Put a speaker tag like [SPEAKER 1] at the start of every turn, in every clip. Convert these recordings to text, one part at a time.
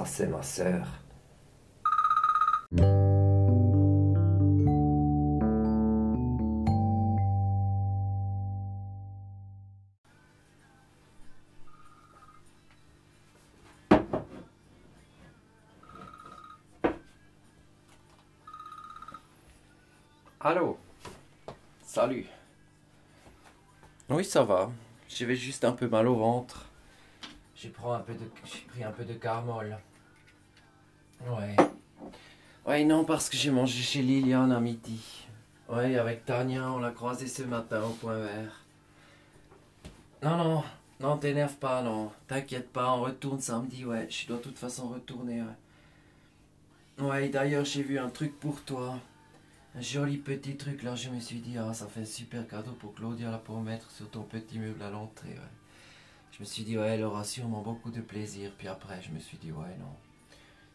[SPEAKER 1] Ça, c'est ma sœur.
[SPEAKER 2] Allô? Salut. Oui, ça va. J'avais juste un peu mal au ventre. J'ai pris un peu de, j'ai pris un peu de carmol. Ouais. Ouais, non, parce que j'ai mangé chez Liliane à midi. Ouais, avec Tania, on l'a croisé ce matin au point vert. Non, non, non, t'énerve pas, non. T'inquiète pas, on retourne samedi, ouais. Je dois de toute façon retourner, ouais. Ouais, d'ailleurs, j'ai vu un truc pour toi. Un joli petit truc, là, je me suis dit, ah, ça fait un super cadeau pour Claudia, là, pour mettre sur ton petit meuble à l'entrée, ouais. Je me suis dit, ouais, elle aura sûrement beaucoup de plaisir. Puis après, je me suis dit, ouais, non.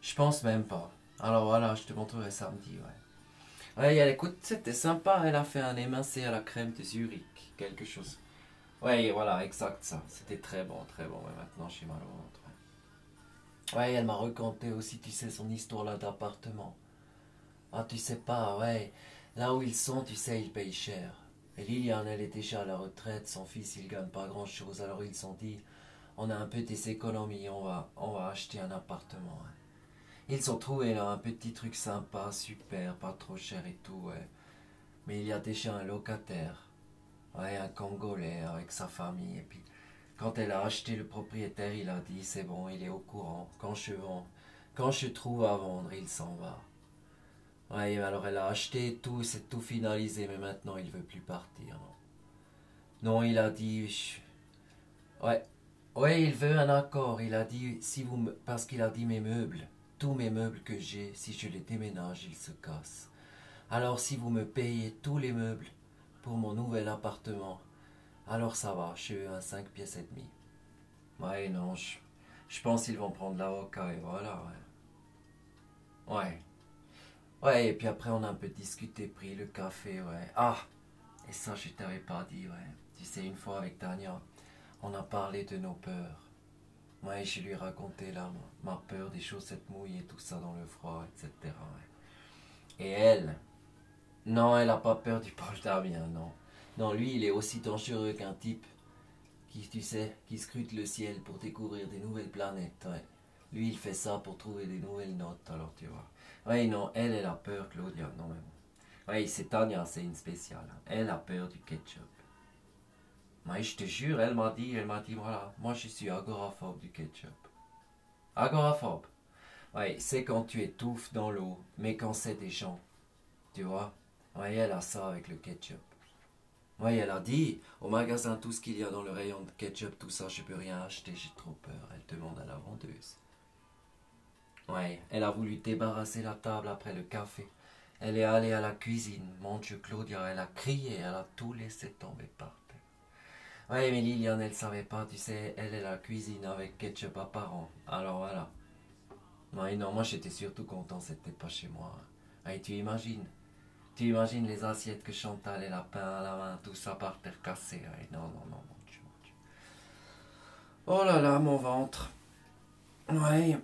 [SPEAKER 2] Je pense même pas. Alors voilà, je te montrerai samedi, ouais. Ouais, elle, écoute, c'était sympa. Elle a fait un émincé à la crème de Zurich. Quelque chose. Ouais, voilà, exact ça. C'était très bon, très bon. Ouais, maintenant, j'ai mal au ventre. Ouais, elle m'a raconté aussi, tu sais, son histoire là d'appartement. Ah, tu sais pas, ouais. Là où ils sont, tu sais, ils payent cher. Et Liliane, elle est déjà à la retraite. Son fils, il gagne pas grand chose. Alors ils se sont dit, on a un peu des économies, on va, on va acheter un appartement. ouais. Ils ont trouvé là un petit truc sympa, super, pas trop cher et tout, ouais. Mais il y a déjà un locataire. Ouais, un Congolais avec sa famille. Et puis, quand elle a acheté, le propriétaire, il a dit, c'est bon, il est au courant. Quand je vends, quand je trouve à vendre, il s'en va. Ouais, alors elle a acheté tout, c'est tout finalisé, mais maintenant il veut plus partir. Non, il a dit. je- Ouais, ouais, il veut un accord. Il a dit si vous me... parce qu'il a dit mes meubles, tous mes meubles que j'ai, si je les déménage, ils se cassent. Alors si vous me payez tous les meubles pour mon nouvel appartement, alors ça va. Je veux un 5 pièces et demi. Ouais, non, je, je pense qu'ils vont prendre l'avocat et voilà. Ouais. Ouais. Ouais, et puis après, on a un peu discuté, pris le café, ouais. Ah Et ça, je t'avais pas dit, ouais. Tu sais, une fois avec Tania, on a parlé de nos peurs. Je lui ai raconté, là, ma peur des chaussettes mouillées, tout ça dans le froid, etc. Et elle Non, elle a pas peur du polterabien, non. Non, lui, il est aussi dangereux qu'un type qui, tu sais, qui scrute le ciel pour découvrir des nouvelles planètes. Lui, il fait ça pour trouver des nouvelles notes, alors tu vois. Oui, non, elle, elle a peur, Claudia. Non, mais bon. Oui, c'est Tania, c'est une spéciale. hein. Elle a peur du ketchup. Oui, je te jure, elle m'a dit, elle m'a dit, voilà, moi je suis agoraphobe du ketchup. Agoraphobe. Oui, c'est quand tu étouffes dans l'eau, mais quand c'est des gens. Tu vois Oui, elle a ça avec le ketchup. Oui, elle a dit, au magasin, tout ce qu'il y a dans le rayon de ketchup, tout ça, je peux rien acheter, j'ai trop peur. Elle demande à la vendeuse. Ouais, elle a voulu débarrasser la table après le café. Elle est allée à la cuisine. Mon Dieu, Claudia, elle a crié, elle a tout laissé tomber par Ouais, mais Liliane, elle savait pas, tu sais, elle est à la cuisine avec ketchup apparent. Alors voilà. Ouais, non, moi j'étais surtout content, c'était pas chez moi. Ouais, tu imagines? Tu imagines les assiettes que Chantal et la pain à la main, tout ça par terre cassé. Ouais, non, non, non, mon Dieu, mon Dieu. Oh là là, mon ventre. Ouais.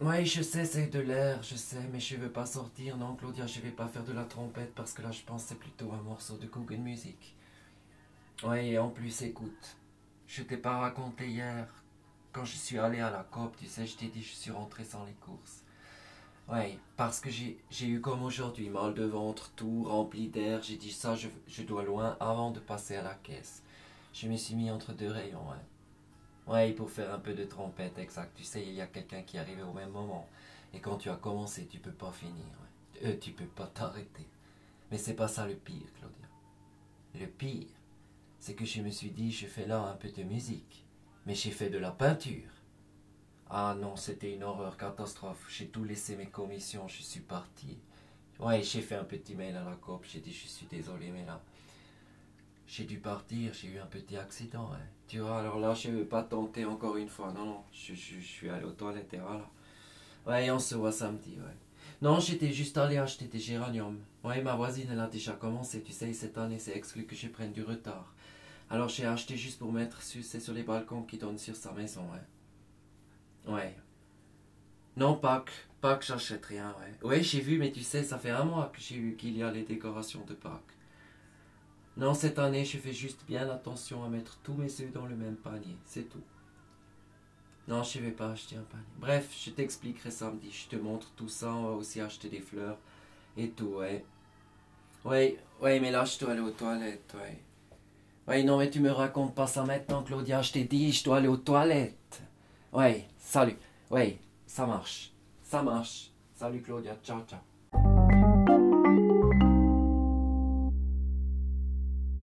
[SPEAKER 2] Oui, je sais, c'est de l'air, je sais, mais je veux pas sortir. Non, Claudia, je vais pas faire de la trompette parce que là, je pense c'est plutôt un morceau de Google Music. Oui, et en plus, écoute, je t'ai pas raconté hier, quand je suis allé à la COP, tu sais, je t'ai dit, je suis rentré sans les courses. Oui, parce que j'ai eu comme aujourd'hui, mal de ventre, tout rempli d'air. J'ai dit ça, je, je dois loin avant de passer à la caisse. Je me suis mis entre deux rayons, ouais. Ouais, pour faire un peu de trompette, exact. Tu sais, il y a quelqu'un qui arrivé au même moment. Et quand tu as commencé, tu peux pas finir. ouais. Euh, tu peux pas t'arrêter. Mais c'est pas ça le pire, Claudia. Le pire, c'est que je me suis dit, je fais là un peu de musique. Mais j'ai fait de la peinture. Ah non, c'était une horreur, catastrophe. J'ai tout laissé mes commissions, je suis parti. Ouais, j'ai fait un petit mail à la COP, j'ai dit, je suis désolé, mais là, j'ai dû partir, j'ai eu un petit accident. hein. Tu vois, alors là, je ne veux pas tenter encore une fois. Non, non, je, suis allé aux toilettes et voilà. Ouais, on se voit samedi, ouais. Non, j'étais juste allé acheter des géraniums. Ouais, ma voisine, elle a déjà commencé. Tu sais, cette année, c'est exclu que je prenne du retard. Alors, j'ai acheté juste pour mettre sur, sur les balcons qui donnent sur sa maison, ouais. Ouais. Non, Pâques. Pâques, j'achète rien, ouais. Ouais, j'ai vu, mais tu sais, ça fait un mois que j'ai vu qu'il y a les décorations de Pâques. Non, cette année, je fais juste bien attention à mettre tous mes œufs dans le même panier, c'est tout. Non, je vais pas acheter un panier. Bref, je t'expliquerai samedi. Je te montre tout ça. On va aussi acheter des fleurs et tout, ouais. Ouais, ouais, mais là, je dois aller aux toilettes, ouais. Ouais, non, mais tu me racontes pas ça maintenant, Claudia. Je t'ai dit, je dois aller aux toilettes. Ouais, salut. Ouais, ça marche. Ça marche. Salut, Claudia. Ciao, ciao.